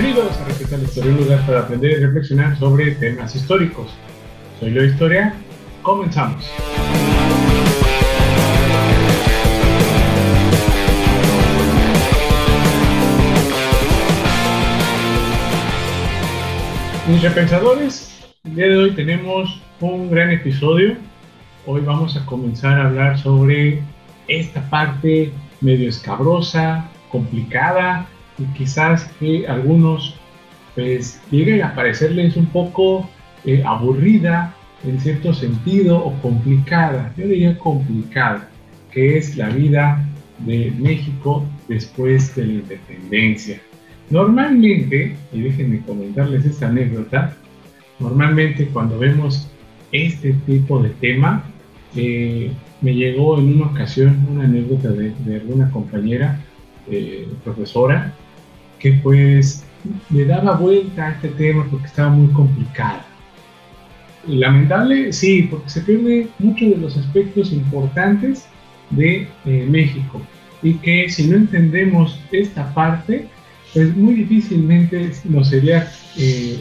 Bienvenidos a Respetar la Historia, un lugar para aprender y reflexionar sobre temas históricos. Soy Leo Historia, comenzamos. Mis repensadores, el día de hoy tenemos un gran episodio. Hoy vamos a comenzar a hablar sobre esta parte medio escabrosa, complicada y quizás que algunos pues llegue a parecerles un poco eh, aburrida en cierto sentido o complicada, yo diría complicada, que es la vida de México después de la independencia. Normalmente, y déjenme comentarles esta anécdota, normalmente cuando vemos este tipo de tema, eh, me llegó en una ocasión una anécdota de, alguna compañera eh, profesora que pues le daba vuelta a este tema porque estaba muy complicado. Lamentable, sí, porque se pierde muchos de los aspectos importantes de eh, México y que si no entendemos esta parte, pues muy difícilmente nos sería eh,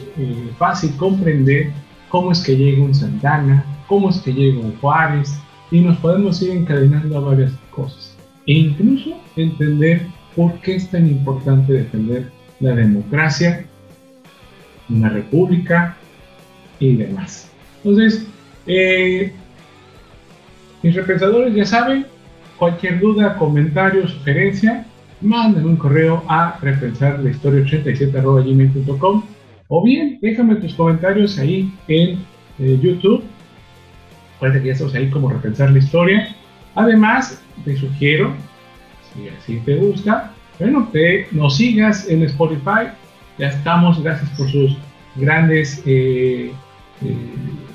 fácil comprender cómo es que llega un Santana, cómo es que llega un Juárez, y nos podemos ir encadenando a varias cosas. E incluso entender por qué es tan importante defender la democracia, una república y demás. Entonces, eh, mis repensadores ya saben, cualquier duda, comentario, sugerencia, manden un correo a repensar la historia 87.gmail.com o bien déjame tus comentarios ahí en eh, YouTube Parece que ya estamos ahí como repensar la historia. Además, te sugiero, si así te gusta, bueno, que nos sigas en Spotify. Ya estamos, gracias por sus grandes, eh, eh,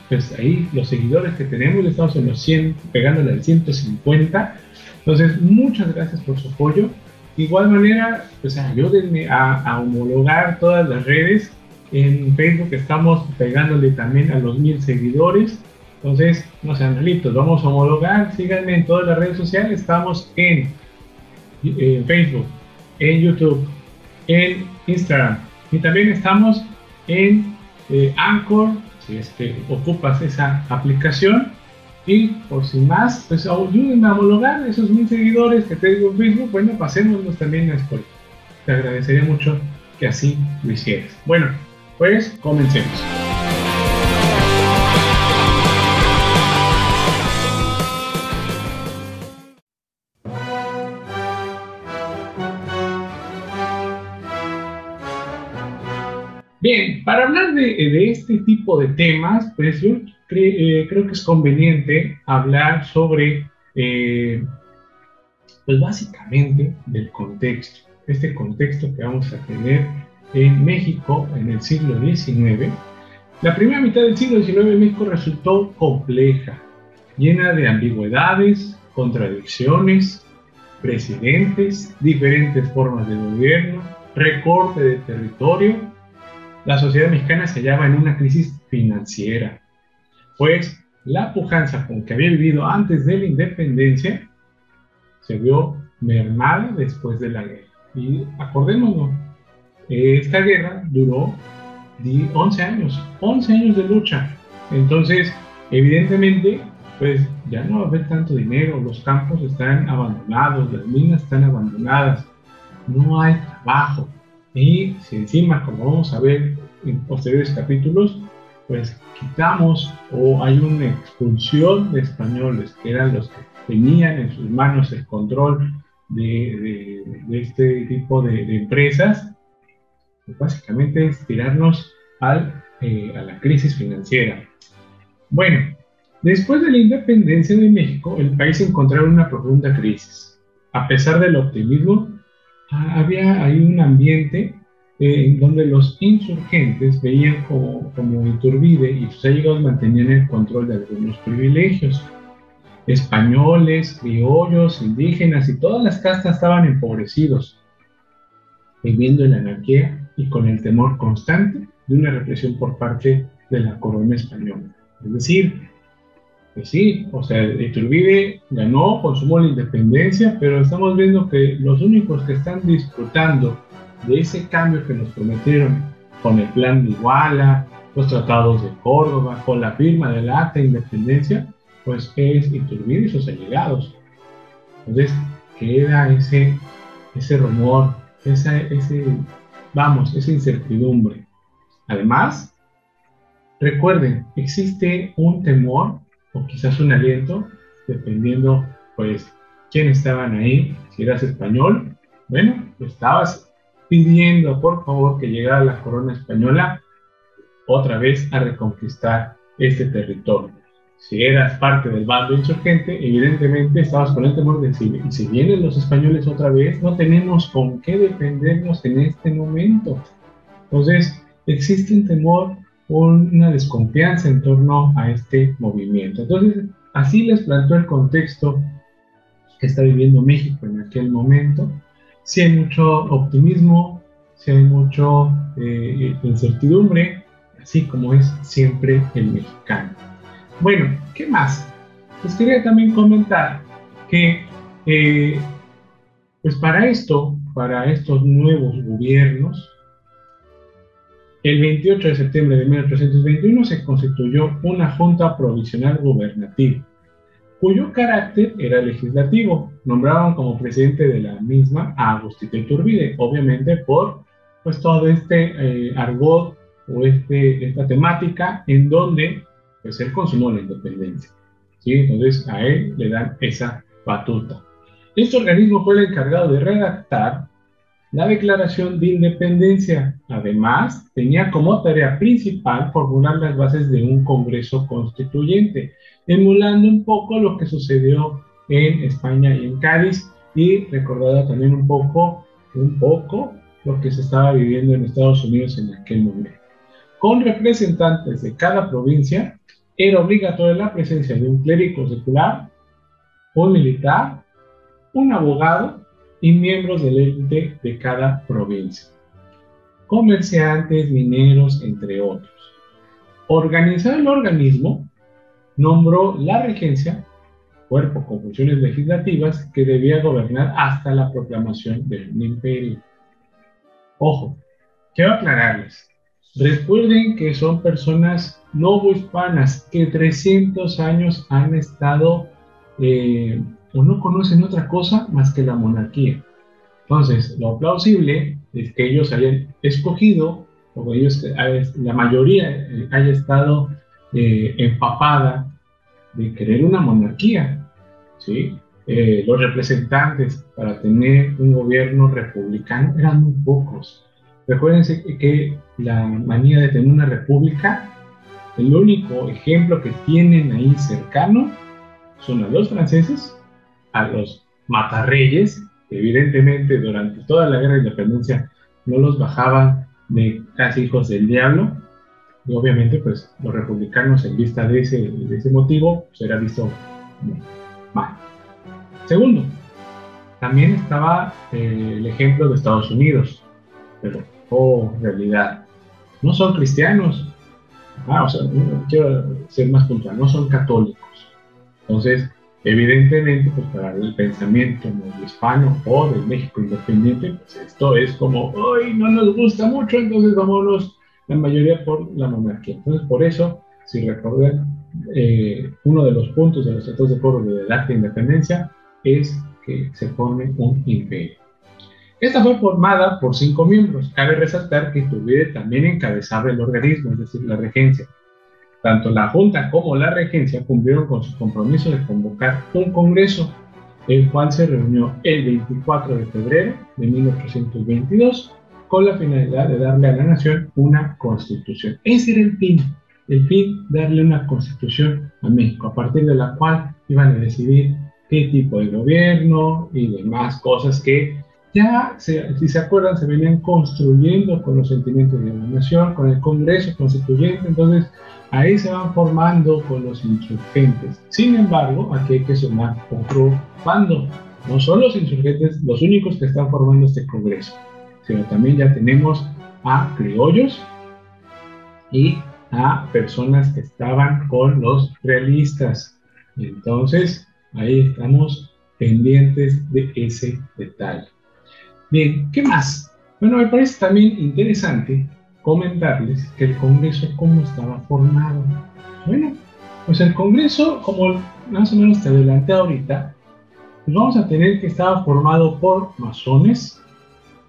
pues ahí los seguidores que tenemos, estamos en los 100, pegándole al 150. Entonces, muchas gracias por su apoyo. De igual manera, pues ayúdenme a, a homologar todas las redes. En Facebook estamos pegándole también a los mil seguidores. Entonces, no sean relitos, vamos a homologar, síganme en todas las redes sociales, estamos en, Facebook, en YouTube, en Instagram y también estamos en eh, Anchor, si es que ocupas esa aplicación. Y por sin más, pues ayúdenme a homologar esos mil seguidores que tengo en Facebook. Bueno, pasémonos también a Spotify. Te agradecería mucho que así lo hicieras. Bueno, pues comencemos. Bien, para hablar de, este tipo de temas, pues yo eh, creo que es conveniente hablar sobre, eh, pues básicamente del contexto, este contexto que vamos a tener en México en el siglo XIX. La primera mitad del siglo XIX en México resultó compleja, llena de ambigüedades, contradicciones, presidentes, diferentes formas de gobierno, recorte de territorio la sociedad mexicana se hallaba en una crisis financiera, pues la pujanza con que había vivido antes de la independencia se vio mermada después de la guerra. Y acordémonos, esta guerra duró 11 años, 11 años de lucha. Entonces, evidentemente, pues ya no va a haber tanto dinero, los campos están abandonados, las minas están abandonadas, no hay trabajo, y si encima, como vamos a ver en posteriores capítulos, pues quitamos o hay una expulsión de españoles, que eran los que tenían en sus manos el control de, este tipo de, empresas, pues básicamente es tirarnos al, eh, a la crisis financiera. Bueno, después de la independencia de México, el país encontró una profunda crisis. A pesar del optimismo, había ahí un ambiente eh, en donde los insurgentes veían como, como Iturbide y sus allegados mantenían el control de algunos privilegios. Españoles, criollos, indígenas y todas las castas estaban empobrecidos, viviendo en anarquía y con el temor constante de una represión por parte de la corona española. Es decir, pues sí, o sea, Iturbide ganó, consumó la independencia, pero estamos viendo que los únicos que están disfrutando de ese cambio que nos prometieron con el plan de Iguala, los tratados de Córdoba, con la firma del acta de independencia, pues es Iturbide y sus allegados. Entonces queda ese, ese rumor, esa, ese, vamos, esa incertidumbre. Además, recuerden, existe un temor o quizás un aliento, dependiendo pues quién estaban ahí, si eras español, bueno, estabas pidiendo por favor que llegara la corona española otra vez a reconquistar este territorio. Si eras parte del bando insurgente, evidentemente estabas con el temor de y si vienen los españoles otra vez, no tenemos con qué defendernos en este momento. Entonces, existe un temor, una desconfianza en torno a este movimiento. Entonces, así les plantó el contexto que está viviendo México en aquel momento. Si hay mucho optimismo, si hay mucho eh, incertidumbre, así como es siempre el mexicano. Bueno, ¿qué más? Les quería también comentar que, eh, pues para esto, para estos nuevos gobiernos, el 28 de septiembre de 1821 se constituyó una Junta Provisional Gubernativa, cuyo carácter era legislativo. Nombraron como presidente de la misma a Agustito Iturbide, obviamente por pues todo este eh, argot o este, esta temática en donde pues él consumó la independencia. ¿sí? Entonces a él le dan esa batuta. Este organismo fue el encargado de redactar la Declaración de Independencia. Además, tenía como tarea principal formular las bases de un Congreso Constituyente, emulando un poco lo que sucedió en España y en Cádiz y recordando también un poco, un poco lo que se estaba viviendo en Estados Unidos en aquel momento. Con representantes de cada provincia, era obligatoria la presencia de un clérigo secular, un militar, un abogado y miembros del ente de cada provincia. Comerciantes, mineros, entre otros. Organizado el organismo, nombró la regencia, cuerpo con funciones legislativas, que debía gobernar hasta la proclamación del imperio. Ojo, quiero aclararles. Recuerden que son personas novohispanas que 300 años han estado eh, o no conocen otra cosa más que la monarquía. Entonces, lo plausible es que ellos hayan escogido, o ellos, la mayoría eh, haya estado eh, empapada de querer una monarquía. ¿sí? Eh, los representantes para tener un gobierno republicano eran muy pocos. Recuérdense que la manía de tener una república, el único ejemplo que tienen ahí cercano son los franceses, a los matarreyes, evidentemente durante toda la guerra de independencia no los bajaban de casi hijos del diablo, y obviamente pues los republicanos en vista de ese, de ese motivo pues era visto mal. Segundo, también estaba eh, el ejemplo de Estados Unidos, pero, oh, realidad, no son cristianos, ah, o quiero ser más puntual, no son católicos. Entonces, evidentemente, pues para el pensamiento hispano o del México independiente, pues esto es como, hoy no nos gusta mucho, entonces vámonos la mayoría por la monarquía. Entonces, por eso, si recuerdan, eh, uno de los puntos de los tratados de Córdoba de la independencia es que se forme un imperio. Esta fue formada por cinco miembros. Cabe resaltar que Iturbide también encabezaba el organismo, es decir, la regencia. Tanto la Junta como la regencia cumplieron con su compromiso de convocar un congreso, el cual se reunió el 24 de febrero de 1822 con la finalidad de darle a la nación una constitución. Ese era el fin, el fin, darle una constitución a México, a partir de la cual iban a decidir qué tipo de gobierno y demás cosas que ya, si se acuerdan, se venían construyendo con los sentimientos de la nación, con el Congreso Constituyente, entonces ahí se van formando con los insurgentes. Sin embargo, aquí hay que sumar otro bando. No son los insurgentes los únicos que están formando este Congreso, sino también ya tenemos a criollos y a personas que estaban con los realistas. Entonces, Ahí estamos pendientes de ese detalle. Bien, ¿qué más? Bueno, me parece también interesante comentarles que el Congreso cómo estaba formado. Bueno, pues el Congreso, como más o menos te adelanté ahorita, pues vamos a tener que estaba formado por masones,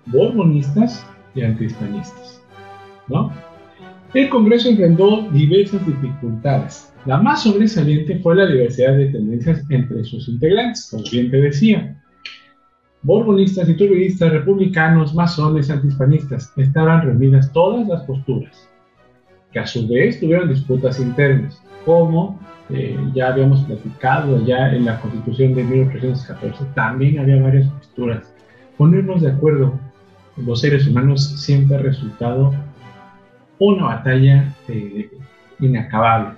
borbonistas y antihispanistas, ¿no? El Congreso enfrentó diversas dificultades. La más sobresaliente fue la diversidad de tendencias entre sus integrantes, como bien te decía. Borbonistas, turbidistas, republicanos, masones, antihispanistas, estaban reunidas todas las posturas, que a su vez tuvieron disputas internas, como eh, ya habíamos platicado ya en la Constitución de 1814, también había varias posturas. Ponernos de acuerdo los seres humanos siempre ha resultado una batalla eh, inacabable.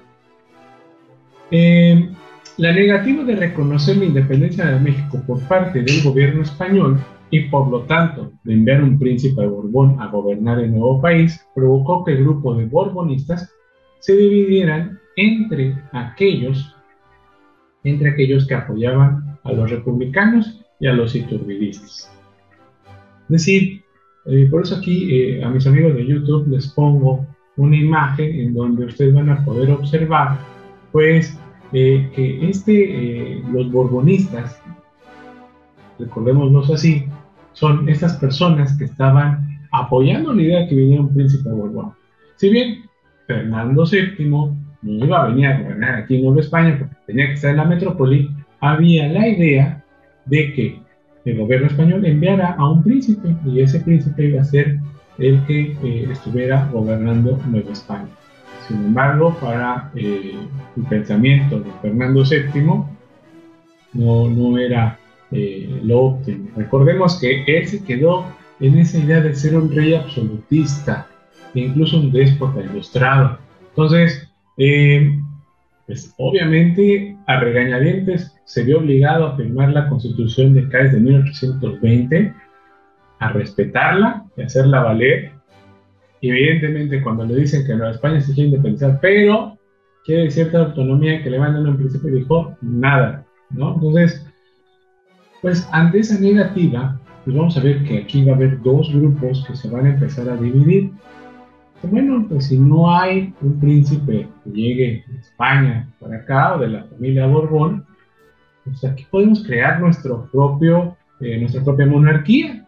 Eh, la negativa de reconocer la independencia de México por parte del gobierno español y por lo tanto de enviar un príncipe Borbón a gobernar el nuevo país provocó que el grupo de borbonistas se dividieran entre aquellos, entre aquellos que apoyaban a los republicanos y a los iturbidistas. Es decir, eh, por eso aquí eh, a mis amigos de YouTube les pongo una imagen en donde ustedes van a poder observar, pues, eh, que este, los borbonistas, recordémoslos así, son estas personas que estaban apoyando la idea de que viniera un príncipe de Borbón. Si bien Fernando VII no iba a venir a gobernar aquí en Nueva España porque tenía que estar en la metrópoli, había la idea de que el gobierno español enviara a un príncipe y ese príncipe iba a ser el que eh, estuviera gobernando Nueva España. Sin embargo, para eh, el pensamiento de Fernando VII no, no era eh, lo óptimo. Recordemos que él se quedó en esa idea de ser un rey absolutista, e incluso un déspota ilustrado. Entonces, pues obviamente a regañadientes se vio obligado a firmar la Constitución de Cádiz de 1820, a respetarla y hacerla valer. Evidentemente cuando le dicen que Nueva España se quiere independizar, pero quiere cierta autonomía que le mandan en principio, dijo nada, ¿no? Entonces, pues ante esa negativa, pues vamos a ver que aquí va a haber dos grupos que se van a empezar a dividir. Bueno, pues si no hay un príncipe que llegue de España para acá o de la familia Borbón, pues aquí podemos crear nuestro propio, eh, nuestra propia monarquía.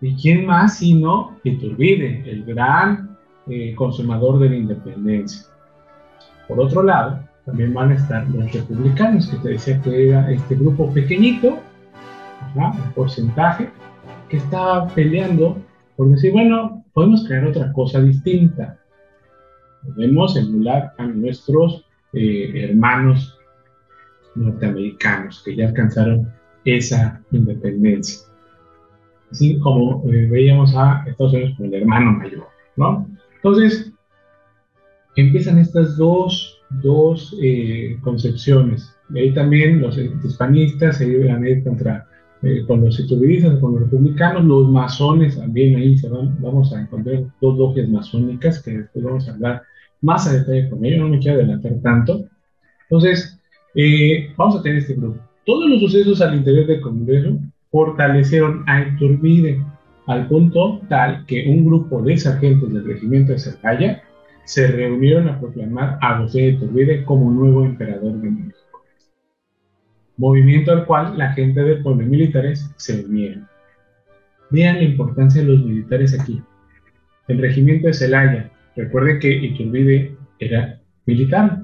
¿Y quién más sino Iturbide, el gran eh, consumador de la independencia? Por otro lado, también van a estar los republicanos, que te decía que era este grupo pequeñito, un porcentaje, que estaba peleando por decir, bueno, podemos crear otra cosa distinta. Podemos emular a nuestros eh, hermanos norteamericanos que ya alcanzaron esa independencia. Así como eh, veíamos a Estados Unidos como el hermano mayor, ¿no? Entonces, empiezan estas dos, dos eh, concepciones. Y ahí también los hispanistas se iban a ir contra, eh, con los iturbidistas, con los republicanos, los masones también ahí se van, vamos a encontrar dos logias masónicas que después vamos a hablar más a detalle con ello, no me quiero adelantar tanto. Entonces, eh, vamos a tener este grupo. Todos los sucesos al interior del Congreso fortalecieron a Iturbide al punto tal que un grupo de sargentos del regimiento de Cercaya se reunieron a proclamar a José de Iturbide como nuevo emperador de México. Movimiento al cual la gente de pueblos militares se unieron. Vean la importancia de los militares aquí. El regimiento de Celaya, recuerden que Iturbide era militar,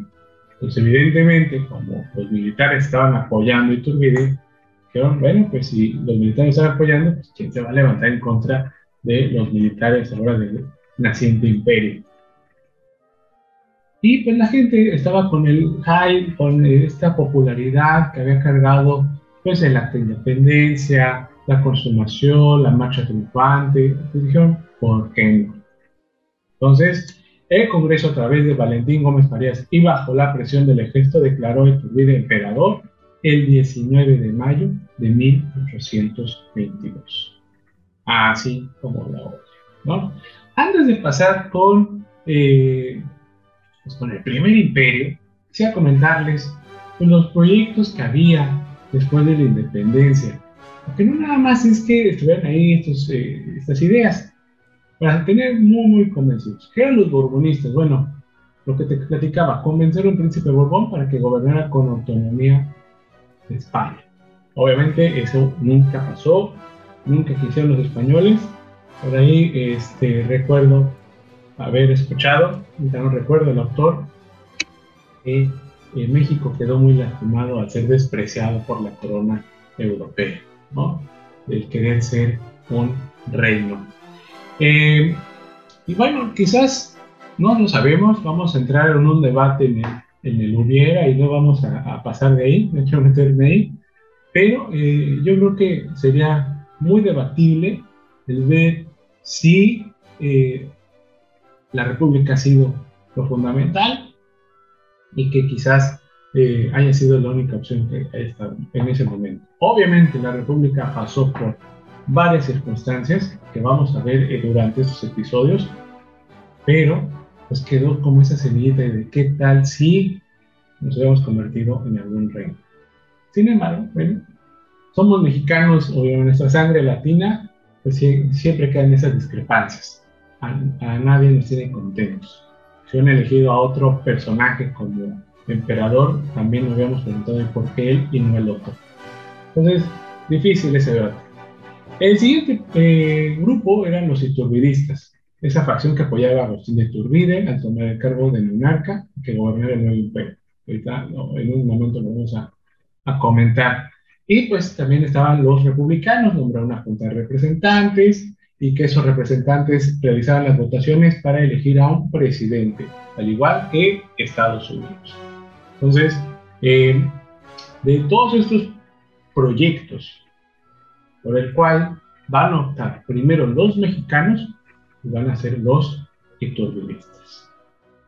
pues evidentemente, como los militares estaban apoyando Iturbide, dijeron, bueno, pues si los militares estaban apoyando, pues ¿quién se va a levantar en contra de los militares ahora del naciente imperio? Y pues la gente estaba con el hype, con esta popularidad que había cargado pues el acto de independencia, la consumación, la marcha triunfante. Dijeron, ¿por qué no? Entonces, el Congreso, a través de Valentín Gómez Farías y bajo la presión del ejército, declaró Iturbide emperador el 19 de mayo de 1822. Así como la otra. ¿no? Antes de pasar con, eh, pues con el primer imperio, quisiera comentarles pues, los proyectos que había después de la independencia. Porque no nada más es que estuvieran ahí estos, eh, estas ideas, para tener muy, muy convencidos. ¿Qué eran los borbonistas? Bueno, lo que te platicaba, convencer a un príncipe Borbón para que gobernara con autonomía España. Obviamente eso nunca pasó, nunca quisieron los españoles. Por ahí este, recuerdo haber escuchado, no recuerdo el autor, que eh, México quedó muy lastimado al ser despreciado por la corona europea, ¿no? Del querer ser un reino. Eh, y bueno, quizás no lo sabemos, vamos a entrar en un debate en el, hubiera y no vamos a, pasar de ahí, no quiero meterme ahí, pero eh, yo creo que sería muy debatible el ver si eh, la República ha sido lo fundamental y que quizás haya sido la única opción que ha estado en ese momento. Obviamente la República pasó por varias circunstancias que vamos a ver eh, durante estos episodios, pero pues quedó como esa semillita de qué tal si nos hubiéramos convertido en algún reino. Sin embargo, bueno, somos mexicanos o nuestra sangre latina, pues siempre quedan esas discrepancias. A, a nadie nos tiene contentos. Si hubieran elegido a otro personaje como emperador, también nos hubiéramos preguntado por qué él y no el otro. Entonces, difícil ese debate. El siguiente eh, grupo eran los iturbidistas, esa facción que apoyaba a Agustín de Iturbide al tomar el cargo de monarca que gobernara el nuevo imperio. Ahorita en un momento lo vamos a, a, comentar. Y pues también estaban los republicanos, nombraron una junta de representantes y que esos representantes realizaban las votaciones para elegir a un presidente, al igual que Estados Unidos. Entonces, eh, de todos estos proyectos por el cual van a optar primero los mexicanos van a ser los iturbidistas,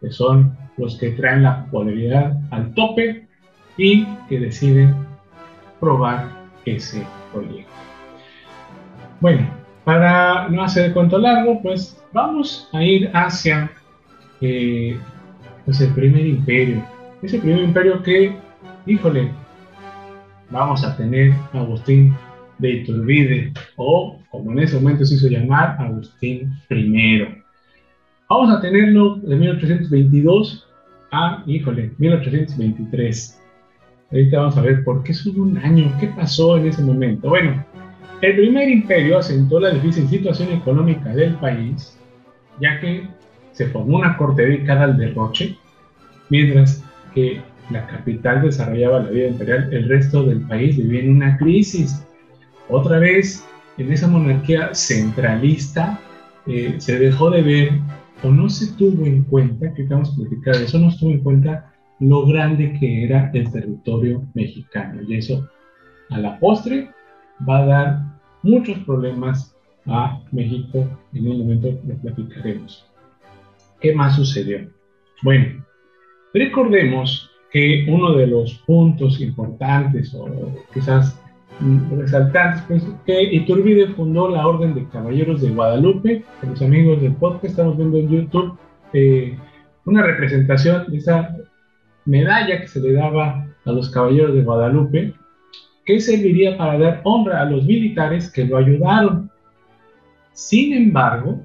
que son los que traen la popularidad al tope y que deciden probar ese proyecto. Bueno, para no hacer cuento largo, pues vamos a ir hacia eh, pues el primer imperio. Ese primer imperio que, híjole, vamos a tener Agustín de Iturbide, o como en ese momento se hizo llamar, Agustín I. Vamos a tenerlo de 1822 a, híjole, 1823. Ahorita vamos a ver por qué solo un año, qué pasó en ese momento. Bueno, el primer imperio asentó la difícil situación económica del país, ya que se formó una corte dedicada al derroche, mientras que la capital desarrollaba la vida imperial, el resto del país vivía en una crisis otra vez, en esa monarquía centralista, eh, se dejó de ver o no se tuvo en cuenta, que estamos platicando eso, no se tuvo en cuenta lo grande que era el territorio mexicano. Y eso, a la postre, va a dar muchos problemas a México. En un momento lo platicaremos. ¿Qué más sucedió? Bueno, recordemos que uno de los puntos importantes o quizás resaltantes que Iturbide fundó la Orden de Caballeros de Guadalupe. los amigos del podcast estamos viendo en YouTube eh, una representación de esa medalla que se le daba a los Caballeros de Guadalupe, que serviría para dar honra a los militares que lo ayudaron. Sin embargo,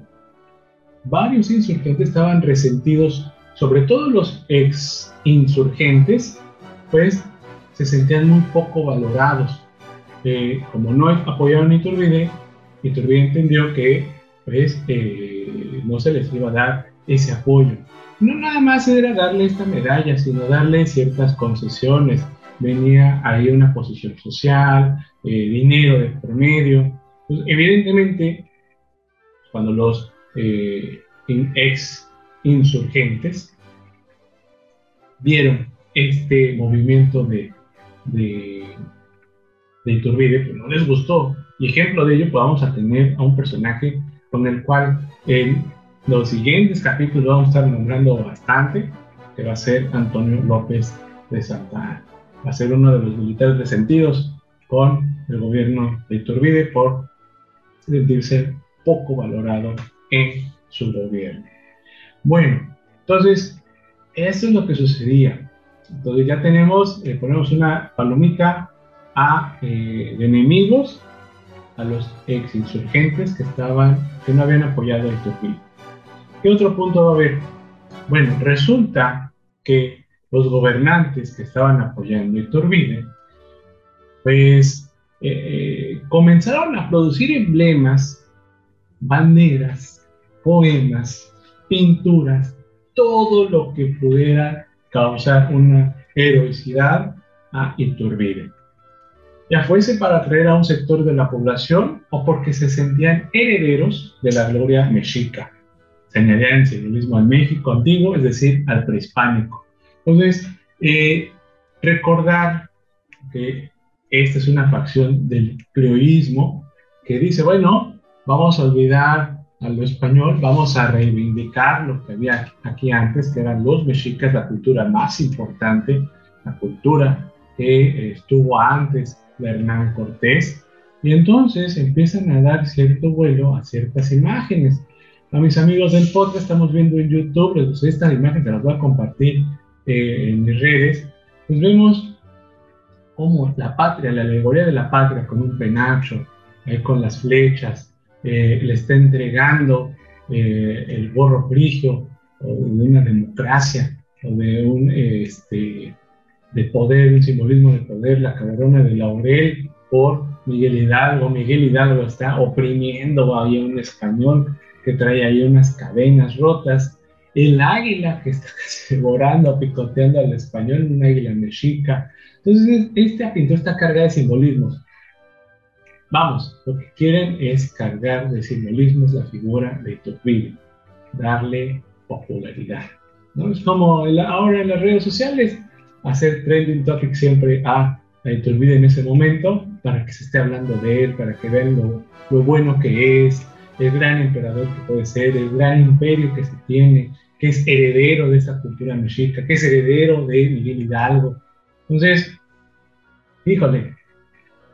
varios insurgentes estaban resentidos, sobre todo los ex insurgentes, pues se sentían muy poco valorados como no apoyaron a Iturbide, Iturbide entendió que pues, eh, no se les iba a dar ese apoyo. No nada más era darle esta medalla, sino darle ciertas concesiones. Venía ahí una posición social, eh, dinero de promedio. Pues, evidentemente, cuando los eh, ex insurgentes vieron este movimiento de de Iturbide, pues no les gustó. Y ejemplo de ello, pues vamos a tener a un personaje con el cual en los siguientes capítulos vamos a estar nombrando bastante, que va a ser Antonio López de Santa. Va a ser uno de los militares resentidos con el gobierno de Iturbide por sentirse poco valorado en su gobierno. Bueno, entonces, eso es lo que sucedía. Entonces ya tenemos, eh, ponemos una palomita a eh, enemigos a los ex insurgentes que estaban, que no habían apoyado a Iturbide. ¿Qué otro punto va a haber? Bueno, resulta que los gobernantes que estaban apoyando a Iturbide, pues eh, comenzaron a producir emblemas, banderas, poemas, pinturas, todo lo que pudiera causar una heroicidad a Iturbide. Ya fuese para atraer a un sector de la población o porque se sentían herederos de la gloria mexica. Se añadían el simbolismo al México antiguo, es decir, al prehispánico. Entonces, eh, recordar que esta es una facción del crioísmo que dice, bueno, vamos a olvidar a lo español, vamos a reivindicar lo que había aquí antes, que eran los mexicas, la cultura más importante, la cultura que estuvo antes Hernán Cortés, y entonces empiezan a dar cierto vuelo a ciertas imágenes. A mis amigos del podcast estamos viendo en YouTube, pues estas imágenes las voy a compartir eh, en mis redes, pues vemos cómo la patria, la alegoría de la patria con un penacho, eh, con las flechas, eh, le está entregando eh, el gorro frigio de una democracia o de un este, de poder, un simbolismo de poder, la cabrona de laurel por Miguel Hidalgo. Miguel Hidalgo está oprimiendo a un español que trae ahí unas cadenas rotas. El águila que está devorando, picoteando al español, un águila mexica. Entonces, esta pintura está cargada de simbolismos. Vamos, lo que quieren es cargar de simbolismos la figura de Iturbide, darle popularidad. ¿no? Es como ahora en las redes sociales, hacer trending topic siempre a, Iturbide en ese momento, para que se esté hablando de él, para que vean lo, lo bueno que es, el gran emperador que puede ser, el gran imperio que se tiene, que es heredero de esa cultura mexica, que es heredero de Miguel Hidalgo. Entonces, híjole,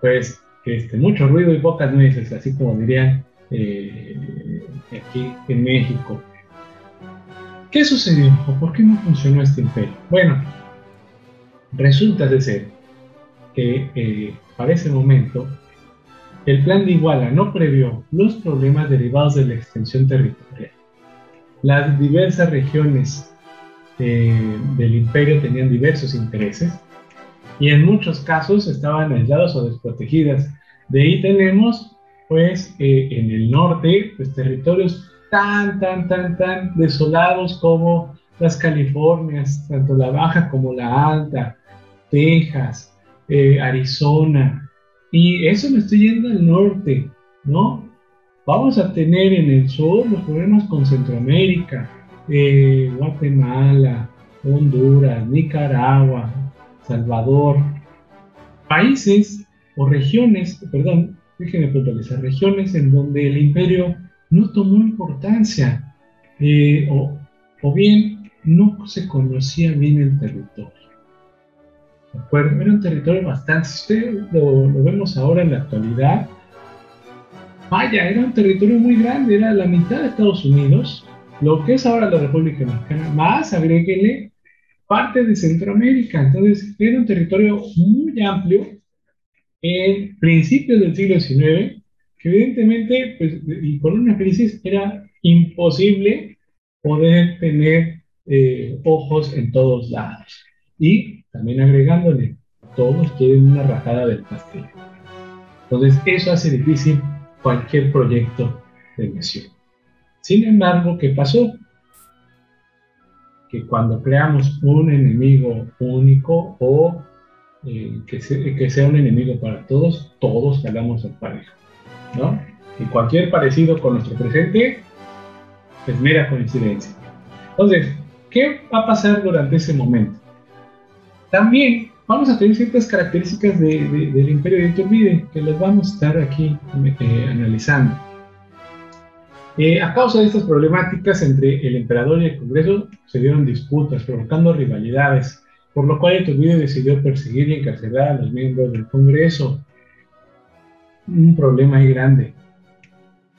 pues este, mucho ruido y pocas nueces, así como dirían eh, aquí en México. ¿Qué sucedió o por qué no funcionó este imperio? Bueno, resulta de ser que eh, para ese momento el plan de Iguala no previó los problemas derivados de la extensión territorial. Las diversas regiones eh, del imperio tenían diversos intereses y en muchos casos estaban aisladas o desprotegidas. De ahí tenemos, pues, eh, en el norte, pues, territorios tan, tan, tan, tan desolados como las Californias, tanto la baja como la alta, Texas, eh, Arizona, y eso me estoy yendo al norte, ¿no? Vamos a tener en el sur los problemas con Centroamérica, eh, Guatemala, Honduras, Nicaragua, Salvador, países o regiones, perdón, déjenme puntualizar, regiones en donde el imperio no tomó importancia eh, o, o, bien no se conocía bien el territorio. ¿De acuerdo? Era un territorio bastante, lo, lo vemos ahora en la actualidad, vaya, era un territorio muy grande, era la mitad de Estados Unidos, lo que es ahora la República Mexicana, más agréguele parte de Centroamérica. Entonces, era un territorio muy amplio en principios del siglo XIX, que evidentemente, pues, y por una crisis era imposible poder tener eh, ojos en todos lados. Y también agregándole, todos quieren una rajada del pastel. Entonces, eso hace difícil cualquier proyecto de nación. Sin embargo, ¿qué pasó? que cuando creamos un enemigo único o eh, que, que, sea un enemigo para todos, todos jalamos al parejo, ¿no? Y cualquier parecido con nuestro presente es mera coincidencia. Entonces, ¿qué va a pasar durante ese momento? También vamos a tener ciertas características de, del imperio de Iturbide que las vamos a estar aquí eh, analizando. Eh, a causa de estas problemáticas entre el emperador y el Congreso se dieron disputas, provocando rivalidades, por lo cual Iturbide decidió perseguir y encarcelar a los miembros del Congreso. Un problema ahí grande.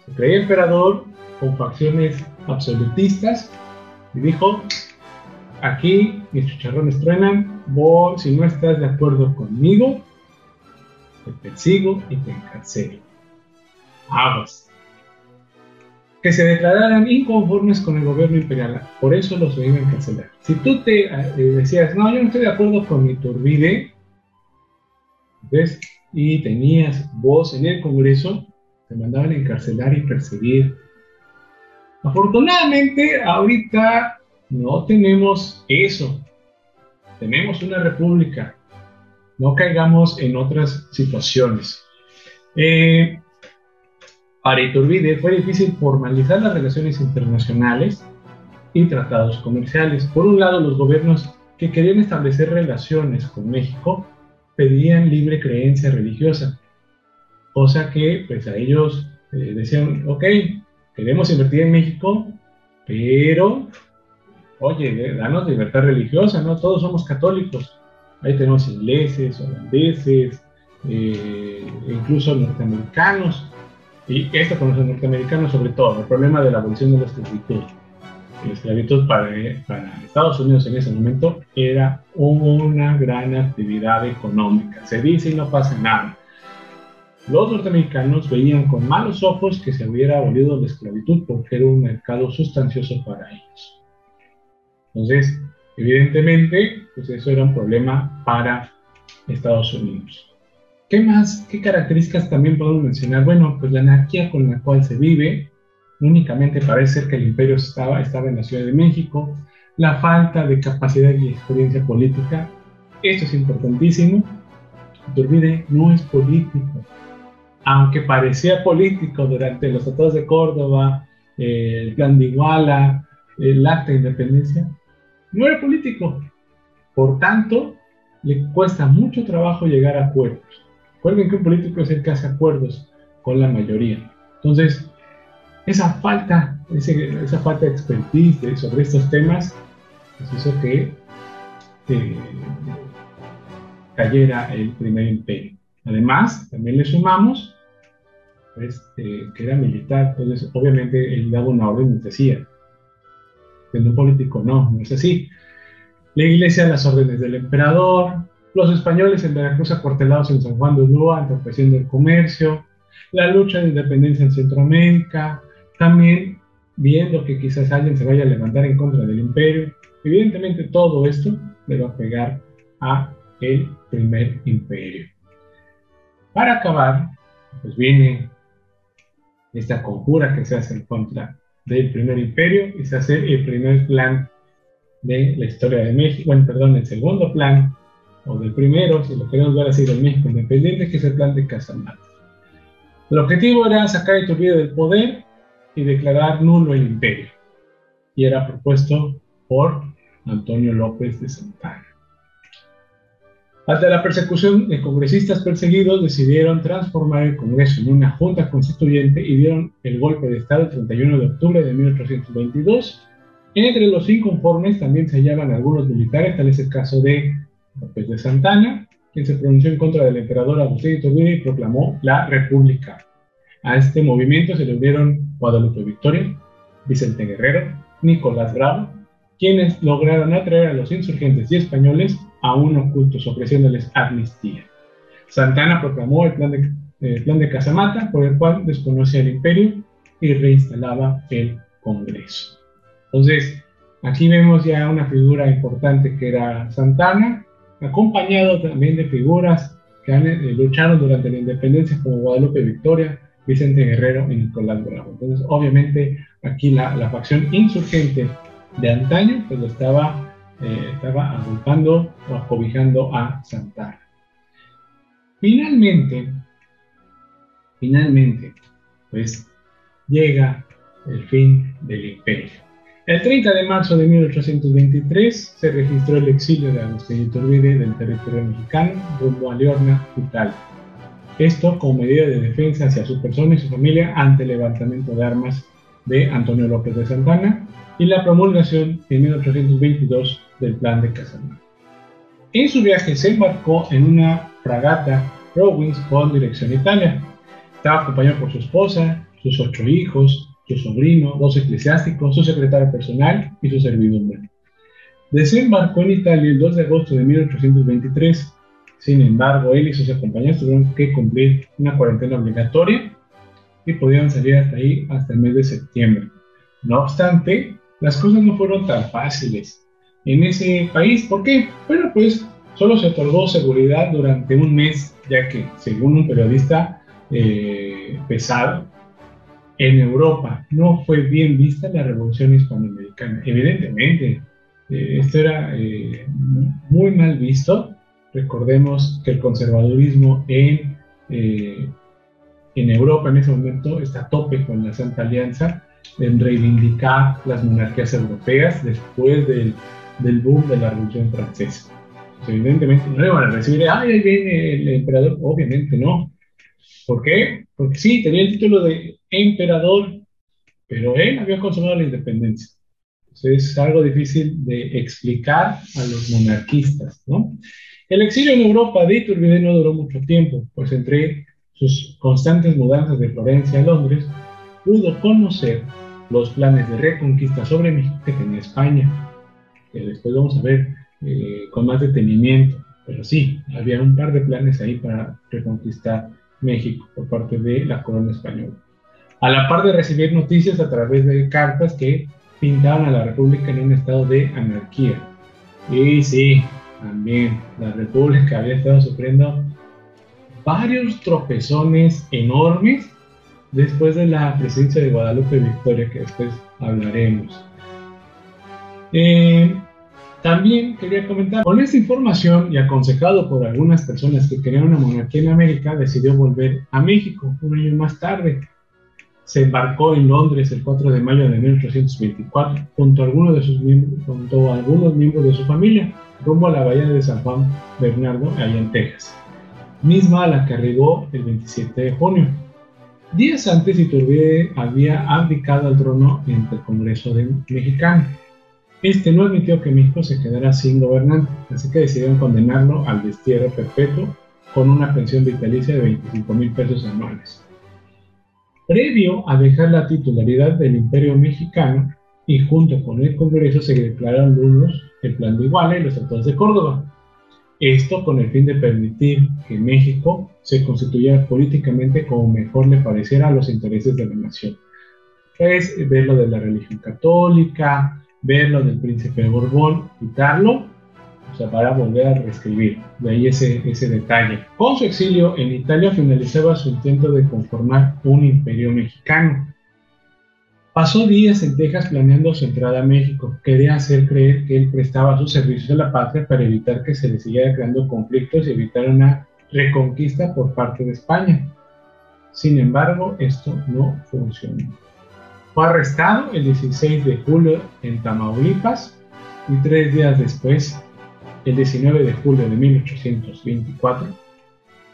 Se creía emperador con facciones absolutistas y dijo, aquí mis chicharrones truenan, vos si no estás de acuerdo conmigo, te persigo y te encarcelo. aguas. Que se declararan inconformes con el gobierno imperial. Por eso los iban a cancelar. Si tú te eh, decías, no, yo no estoy de acuerdo con Iturbide, ¿ves? Y tenías voz en el Congreso, te mandaban encarcelar y perseguir. Afortunadamente, ahorita no tenemos eso. Tenemos una república. No caigamos en otras situaciones. Eh, para Iturbide fue difícil formalizar las relaciones internacionales y tratados comerciales. Por un lado, los gobiernos que querían establecer relaciones con México pedían libre creencia religiosa, cosa que pues a ellos eh, decían, ok, queremos invertir en México, pero, oye, danos libertad religiosa, ¿no? Todos somos católicos. Ahí tenemos ingleses, holandeses, eh, incluso norteamericanos. Y esto con los norteamericanos sobre todo, el problema de la abolición de la esclavitud. La esclavitud para, para Estados Unidos en ese momento era una gran actividad económica. Se dice y no pasa nada. Los norteamericanos veían con malos ojos que se hubiera abolido la esclavitud porque era un mercado sustancioso para ellos. Entonces, evidentemente, pues eso era un problema para Estados Unidos. ¿Qué más, qué características también podemos mencionar? Bueno, pues la anarquía con la cual se vive, únicamente parece ser que el imperio estaba, estaba en la Ciudad de México, la falta de capacidad y experiencia política, esto es importantísimo. Iturbide no es político, aunque parecía político durante los tratados de Córdoba, el plan de Iguala, el acta de independencia, no era político. Por tanto, le cuesta mucho trabajo llegar a acuerdos. Recuerden que un político es el que hace acuerdos con la mayoría. Entonces, esa falta, esa falta de expertise sobre estos temas, pues hizo que eh, cayera el primer imperio. Además, también le sumamos pues, que era militar, entonces obviamente él daba una orden decía, político no, no es así. La iglesia las órdenes del emperador, los españoles en Veracruz acuartelados en San Juan de Ulúa, entorpeciendo el comercio, la lucha de independencia en Centroamérica, también viendo que quizás alguien se vaya a levantar en contra del imperio. Evidentemente todo esto le va a pegar a el primer imperio. Para acabar, pues viene esta conjura que se hace en contra del primer imperio y se hace el primer plan de la historia de México, bueno, perdón, el segundo plan o del primero, si lo queremos ver así, del México independiente, que es el plan de Casamata. El objetivo era sacar a Iturbide del poder y declarar nulo el imperio. Y era propuesto por Antonio López de Santana. Ante la persecución de congresistas perseguidos, decidieron transformar el Congreso en una junta constituyente y dieron el golpe de Estado el 31 de octubre de 1822. Entre los inconformes también se hallaban algunos militares, tal es el caso de López de Santana, quien se pronunció en contra del emperador Agustín Iturbide y proclamó la República. A este movimiento se le unieron Guadalupe Victoria, Vicente Guerrero, Nicolás Bravo, quienes lograron atraer a los insurgentes y españoles a un oculto, ofreciéndoles amnistía. Santana proclamó el plan de, Casamata, por el cual desconocía el imperio y reinstalaba el Congreso. Entonces, aquí vemos ya una figura importante que era Santana, acompañado también de figuras que han, eh, lucharon durante la independencia como Guadalupe Victoria, Vicente Guerrero y Nicolás Bravo. Entonces, obviamente, aquí la, facción insurgente de antaño, pues estaba, eh, estaba agolpando o acobijando a Santana. Finalmente, finalmente, pues llega el fin del imperio. El 30 de marzo de 1823 se registró el exilio de Agustín Iturbide del territorio mexicano rumbo a Leorna, Italia. Esto como medida de defensa hacia su persona y su familia ante el levantamiento de armas de Antonio López de Santana y la promulgación en 1822 del Plan de Casanova. En su viaje se embarcó en una fragata Rowings con dirección a Italia. Estaba acompañado por su esposa, sus ocho hijos, su sobrino, dos eclesiásticos, su secretario personal y su servidumbre. Desembarcó en Italia el 2 de agosto de 1823. Sin embargo, él y sus acompañantes tuvieron que cumplir una cuarentena obligatoria y podían salir hasta ahí hasta el mes de septiembre. No obstante, las cosas no fueron tan fáciles en ese país. ¿Por qué? Bueno, pues solo se otorgó seguridad durante un mes, ya que, según un periodista eh, pesado, en Europa no fue bien vista la revolución hispanoamericana. Evidentemente, eh, esto era eh, muy mal visto. Recordemos que el conservadurismo en, en Europa en ese momento está a tope con la Santa Alianza en reivindicar las monarquías europeas después del, del boom de la Revolución Francesa. evidentemente no le van a recibir, ay, ahí viene el emperador, obviamente no. ¿Por qué? Porque sí, tenía el título de emperador, pero él había consumado la independencia. Entonces es algo difícil de explicar a los monarquistas, ¿no? El exilio en Europa de Iturbide no duró mucho tiempo, pues entre sus constantes mudanzas de Florencia a Londres, pudo conocer los planes de reconquista sobre México que tenía España, que después vamos a ver eh, con más detenimiento, pero sí, había un par de planes ahí para reconquistar México por parte de la corona española. A la par de recibir noticias a través de cartas que pintaban a la República en un estado de anarquía. Y sí, también la República había estado sufriendo varios tropezones enormes después de la presidencia de Guadalupe Victoria, que después hablaremos. Eh, también quería comentar, con esta información y aconsejado por algunas personas que querían una monarquía en América, decidió volver a México un año más tarde. Se embarcó en Londres el 4 de mayo de 1824 junto a algunos de sus miembros, junto a algunos miembros de su familia, rumbo a la bahía de San Juan Bernardo, allá en Texas, misma a la que arribó el 27 de junio. Días antes Iturbide había abdicado al trono ante el Congreso de mexicano. Este no admitió que México se quedara sin gobernante, así que decidieron condenarlo al destierro perpetuo con una pensión vitalicia de 25 mil pesos anuales. Previo a dejar la titularidad del Imperio Mexicano y junto con el Congreso se declararon nulos el Plan de Iguala y los Tratados de Córdoba, esto con el fin de permitir que México se constituyera políticamente como mejor le pareciera a los intereses de la nación. Es ver lo de la religión católica, ver lo del príncipe de Borbón, quitarlo, o sea, para volver a reescribir. De ahí ese, detalle. Con su exilio en Italia finalizaba su intento de conformar un imperio mexicano. Pasó días en Texas planeando su entrada a México. Quería hacer creer que él prestaba sus servicios a la patria para evitar que se le siguiera creando conflictos y evitar una reconquista por parte de España. Sin embargo, esto no funcionó. Fue arrestado el 16 de julio en Tamaulipas y tres días después, el 19 de julio de 1824,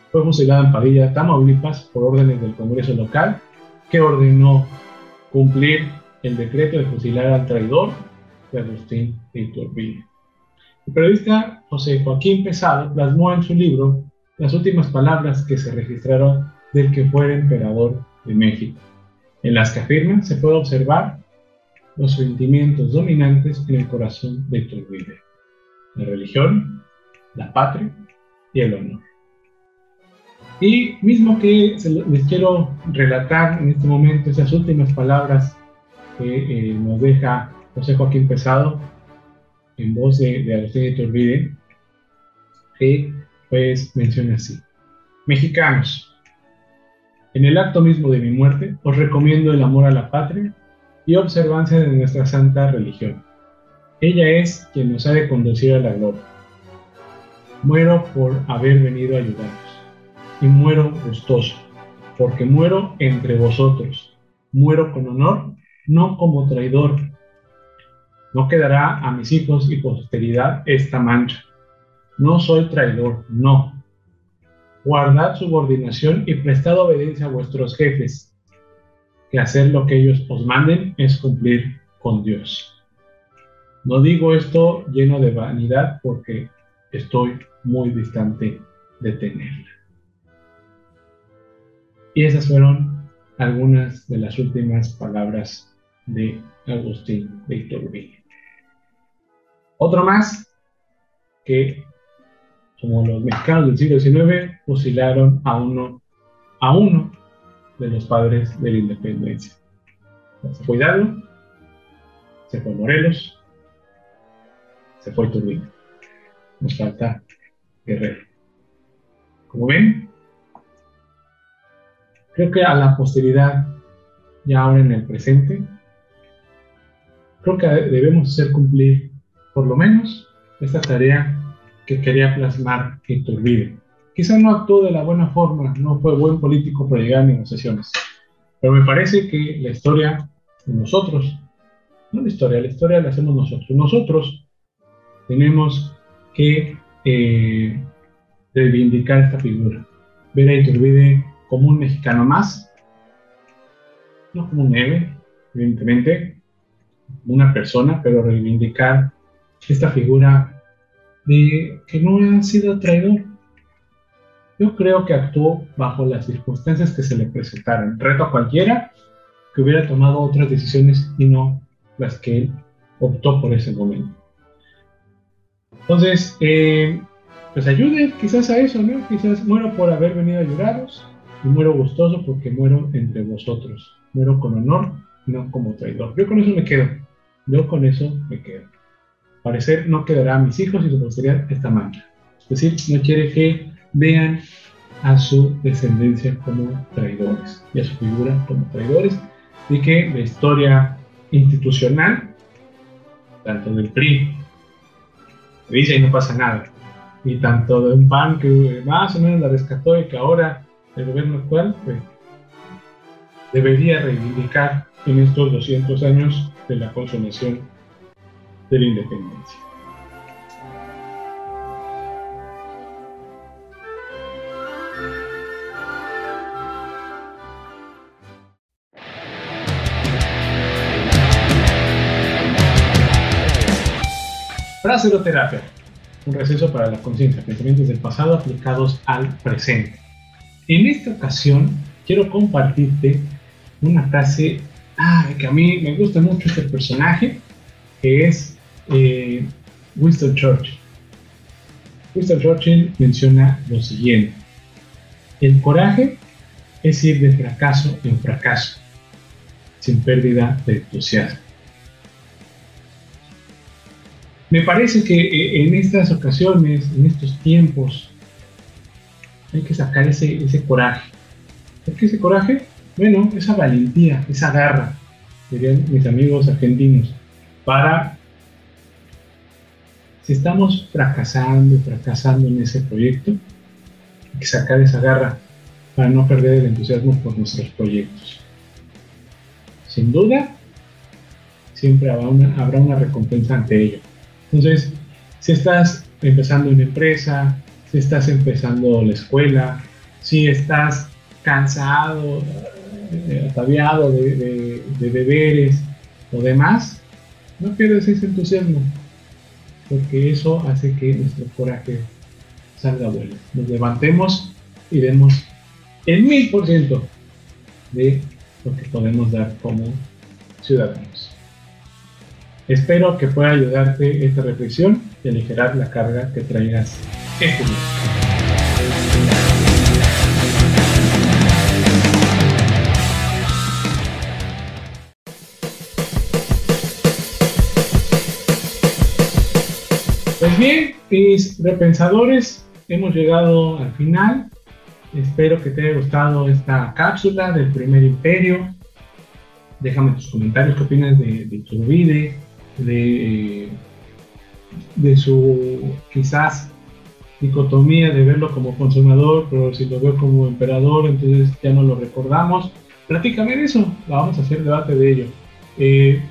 fue fusilado en Padilla, Tamaulipas, por órdenes del Congreso local, que ordenó cumplir el decreto de fusilar al traidor de Agustín de Iturbide. El periodista José Joaquín Pesado plasmó en su libro las últimas palabras que se registraron del que fuera emperador de México, en las que afirma se puede observar los sentimientos dominantes en el corazón de Iturbide, la religión, la patria y el honor. Y mismo que les quiero relatar en este momento esas últimas palabras que eh, nos deja José Joaquín Pesado en voz de, de Agustín que pues menciona así. Mexicanos, en el acto mismo de mi muerte os recomiendo el amor a la patria y observancia de nuestra santa religión. Ella es quien nos ha de conducir a la gloria. Muero por haber venido a ayudarnos y muero gustoso, porque muero entre vosotros. Muero con honor, no como traidor. No quedará a mis hijos y posteridad esta mancha. No soy traidor, no. Guardad subordinación y prestad obediencia a vuestros jefes, que hacer lo que ellos os manden es cumplir con Dios. No digo esto lleno de vanidad porque estoy muy distante de tenerla. Y esas fueron algunas de las últimas palabras de Agustín de Iturbide. Otro más que, como los mexicanos del siglo XIX, fusilaron a uno, a uno de los padres de la independencia. Se fue Hidalgo, se fue Morelos, se fue Turbina. Nos falta Guerrero. Como ven, creo que a la posteridad, ya ahora en el presente, creo que debemos hacer cumplir por lo menos esta tarea que quería plasmar Iturbide. Quizá no actuó de la buena forma, no fue buen político para llegar a negociaciones, pero me parece que la historia de nosotros, no la historia, la historia la hacemos nosotros. Nosotros tenemos que eh, reivindicar esta figura, ver a Iturbide como un mexicano más, no como un héroe, evidentemente, una persona, pero reivindicar esta figura de que no ha sido traidor. Yo creo que actuó bajo las circunstancias que se le presentaron. Reto a cualquiera que hubiera tomado otras decisiones y no las que él optó por ese momento. Entonces, eh, pues ayude quizás a eso, ¿no? Quizás muero por haber venido a ayudaros y muero gustoso porque muero entre vosotros. Muero con honor, no como traidor. Yo con eso me quedo. Yo con eso me quedo parecer no quedará a mis hijos y su posteridad esta mancha. Es decir, no quiere que vean a su descendencia como traidores y a su figura como traidores y que la historia institucional, tanto del PRI, dice y no pasa nada, y tanto de un PAN que más o menos la rescató y que ahora el gobierno actual pues, debería reivindicar en estos 200 años de la consumación de la independencia. Fraseroterapia, un receso para la conciencia, pensamientos del pasado aplicados al presente. En esta ocasión quiero compartirte una frase ah, que a mí me gusta mucho este personaje, que es eh, Winston Churchill. Winston Churchill menciona lo siguiente. El coraje es ir de fracaso en fracaso, sin pérdida de entusiasmo. Me parece que eh, en estas ocasiones, en estos tiempos, hay que sacar ese, ese coraje. ¿Por qué ese coraje? Bueno, esa valentía, esa garra, dirían mis amigos argentinos, para si estamos fracasando, fracasando en ese proyecto, hay que sacar esa garra para no perder el entusiasmo por nuestros proyectos. Sin duda, siempre habrá una, recompensa ante ello. Entonces, si estás empezando una empresa, si estás empezando la escuela, si estás cansado, eh, ataviado de, de deberes o demás, no pierdas ese entusiasmo porque eso hace que nuestro coraje salga vuelo. Nos levantemos y demos el mil por ciento de lo que podemos dar como ciudadanos. Espero que pueda ayudarte esta reflexión y aligerar la carga que traigas este día. Bien, mis repensadores, hemos llegado al final. Espero que te haya gustado esta cápsula del primer imperio. Déjame tus comentarios, qué opinas de, de Turbide, de, de su quizás dicotomía de verlo como consumador, pero si lo veo como emperador, entonces ya no lo recordamos. Platícame eso, vamos a hacer debate de ello. Eh,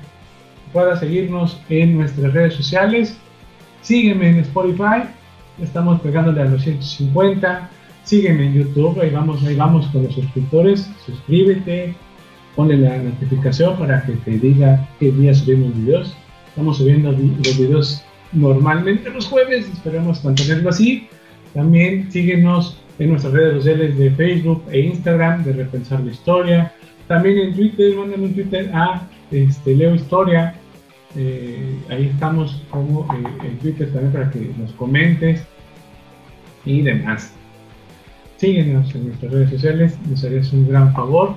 pueda seguirnos en nuestras redes sociales, Sígueme en Spotify, estamos pegándole a los 150. Sígueme en YouTube, ahí vamos, ahí vamos con los suscriptores. Suscríbete, ponle la notificación para que te diga qué día subimos videos. Estamos subiendo los videos normalmente los jueves, esperemos mantenerlo así. También síguenos en nuestras redes sociales de Facebook e Instagram de Repensar la Historia. También en Twitter, mándame un Twitter a este, Leo Historia eh, ahí estamos como eh, en Twitter también para que nos comentes y demás. síguenos en nuestras redes sociales, nos harías un gran favor.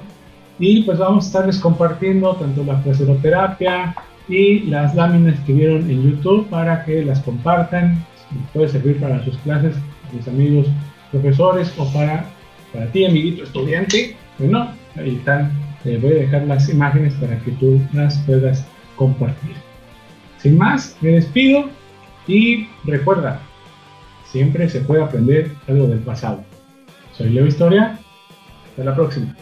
Y pues vamos a estarles compartiendo tanto la placeroterapia y las láminas que vieron en YouTube para que las compartan. Puede servir para sus clases, mis amigos profesores o para, para ti, amiguito estudiante. Bueno, ahí están. Eh, voy a dejar las imágenes para que tú las puedas compartir. Sin más, me despido y recuerda, siempre se puede aprender algo del pasado. Soy Leo Historia. Hasta la próxima.